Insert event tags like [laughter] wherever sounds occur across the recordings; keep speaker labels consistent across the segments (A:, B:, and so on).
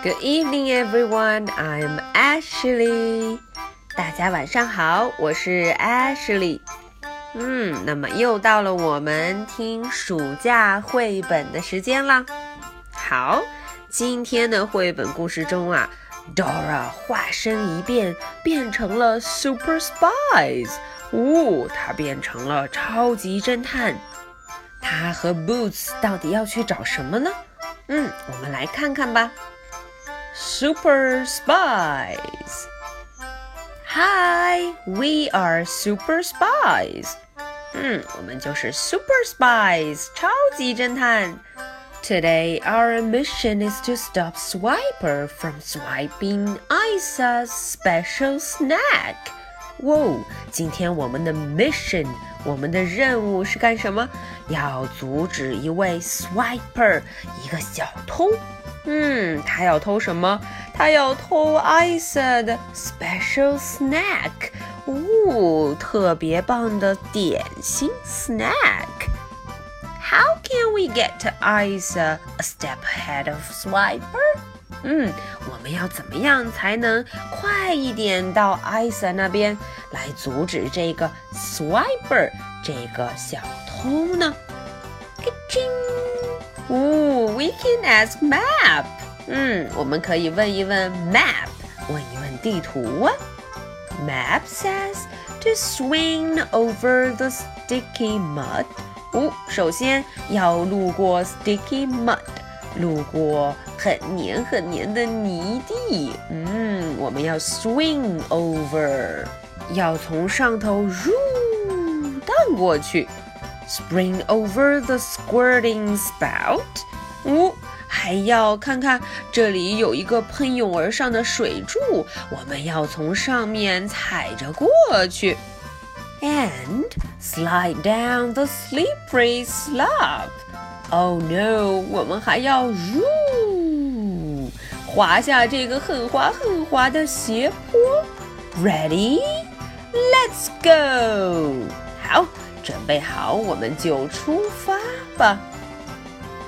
A: Good evening, everyone. I'm Ashley. 大家晚上好，我是 Ashley。嗯，那么又到了我们听暑假绘本的时间啦。好，今天的绘本故事中啊，Dora 化身一变，变成了 Super Spies。哦，她变成了超级侦探。她和 Boots 到底要去找什么呢？嗯，我们来看看吧。Super Spies. Hi, we are Super Spies. 嗯，我们就是 Super Spies，超级侦探。Today, our mission is to stop Swiper from swiping Isa's special snack. 哇，今天我们的 mission，我们的任务是干什么？要阻止一位 Swiper，一个小偷。 嗯，他要偷什么？他要偷艾莎的 special snack，哦，特别棒的点心 snack。How can we get to Isa a step ahead of Swiper？嗯，我们要怎么样才能快一点到艾莎那边来阻止这个 Swiper 这个小偷呢？咔嚓！哦，We can ask map。嗯，我们可以问一问 map，问一问地图啊。Map says to swing over the sticky mud。哦，首先要路过 sticky mud，路过很黏很黏的泥地。嗯，我们要 swing over，要从上头 r 荡过去。Spring over the squirting spout。 哦，还要看看这里有一个喷涌而上的水柱，我们要从上面踩着过去。And slide down the slippery slope. Oh no！我们还要入滑下这个很滑很滑的斜坡。Ready? Let's go！好。准备好，我们就出发吧。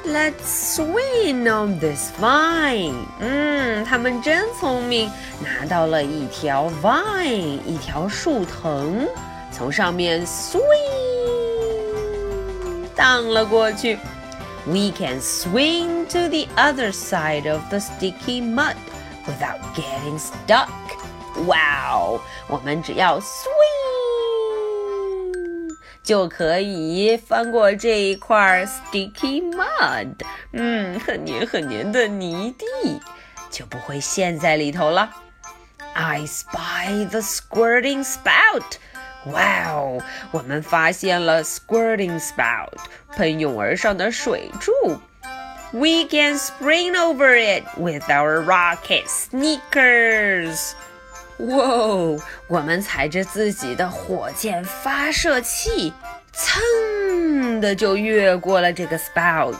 A: Let's swing on this vine。嗯，他们真聪明，拿到了一条 vine，一条树藤，从上面 swing 荡了过去。We can swing to the other side of the sticky mud without getting stuck. Wow！我们只要 swing。 就可以翻过这一块 sticky mud，嗯，很黏很黏的泥地，就不会陷在里头了。I spy the squirting spout。哇哦，我们发现了 squirting spout，喷涌而上的水柱。We can spring over it with our rocket sneakers。 哇哦！我们踩着自己的火箭发射器，噌的就越过了这个 spout。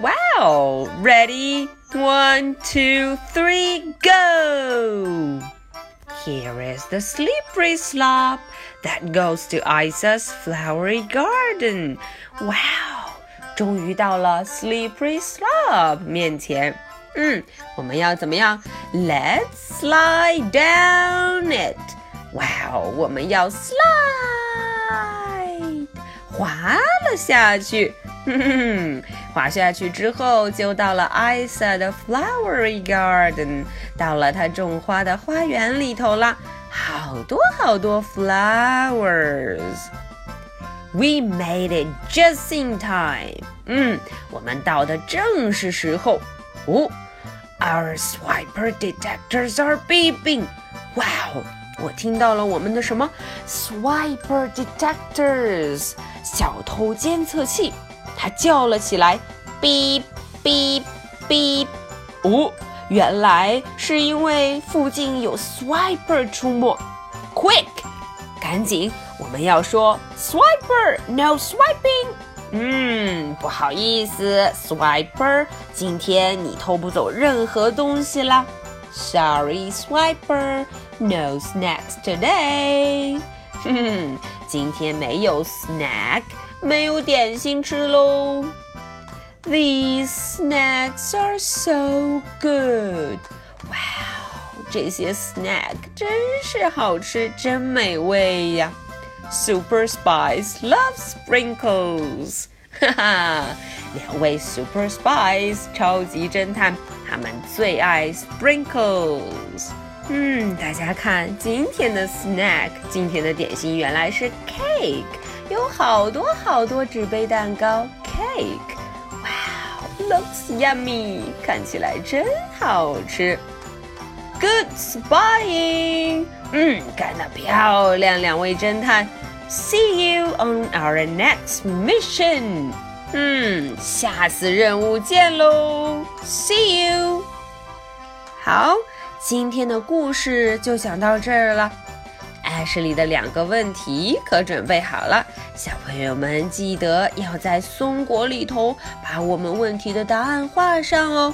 A: 哇哦！Ready? One, two, three, go! Here is the slippery slope that goes to Isa's flowery garden. 哇哦！终于到了 slippery slope 面前。嗯，我们要怎么样？Let's slide down it。哇哦，我们要 slide 滑了下去。哼哼，滑下去之后就到了 Isa 的 flowery garden，到了她种花的花园里头了，好多好多 flowers。We made it just in time。嗯，我们到的正是时候。哦。 Our swiper detectors are beeping. Wow！我听到了我们的什么？Swiper detectors，小偷监测器，它叫了起来，beep beep beep。哦，原来是因为附近有 swiper 出没。Quick，赶紧，我们要说 swiper，no swiping。 嗯，不好意思，Swiper，今天你偷不走任何东西啦。Sorry, Swiper, no snacks today。哼哼，今天没有 snack，没有点心吃喽。These snacks are so good. Wow, 这些 snack 真是好吃，真美味呀。Super Spies love sprinkles. 哈哈，两位 [laughs] Super Spies 超级侦探，他们最爱 sprinkles。嗯，大家看今天的 snack，今天的点心原来是 cake，有好多好多纸杯蛋糕 cake。Wow，looks yummy，看起来真好吃。 Good spying，嗯，干得漂亮，两位侦探。See you on our next mission。嗯，下次任务见喽！See you。好，今天的故事就讲到这儿了。艾什里的两个问题可准备好了，小朋友们记得要在松果里头把我们问题的答案画上哦。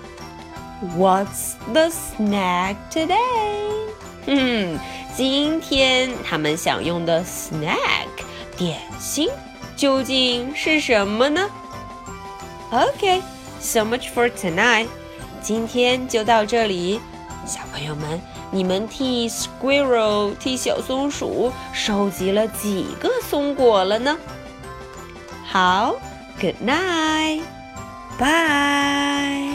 A: What's the snack today？嗯，今天他们享用的 snack 点心究竟是什么呢？OK，so much for tonight。今天就到这里，小朋友们，你们替 squirrel 替小松鼠收集了几个松果了呢？好，Good night，bye。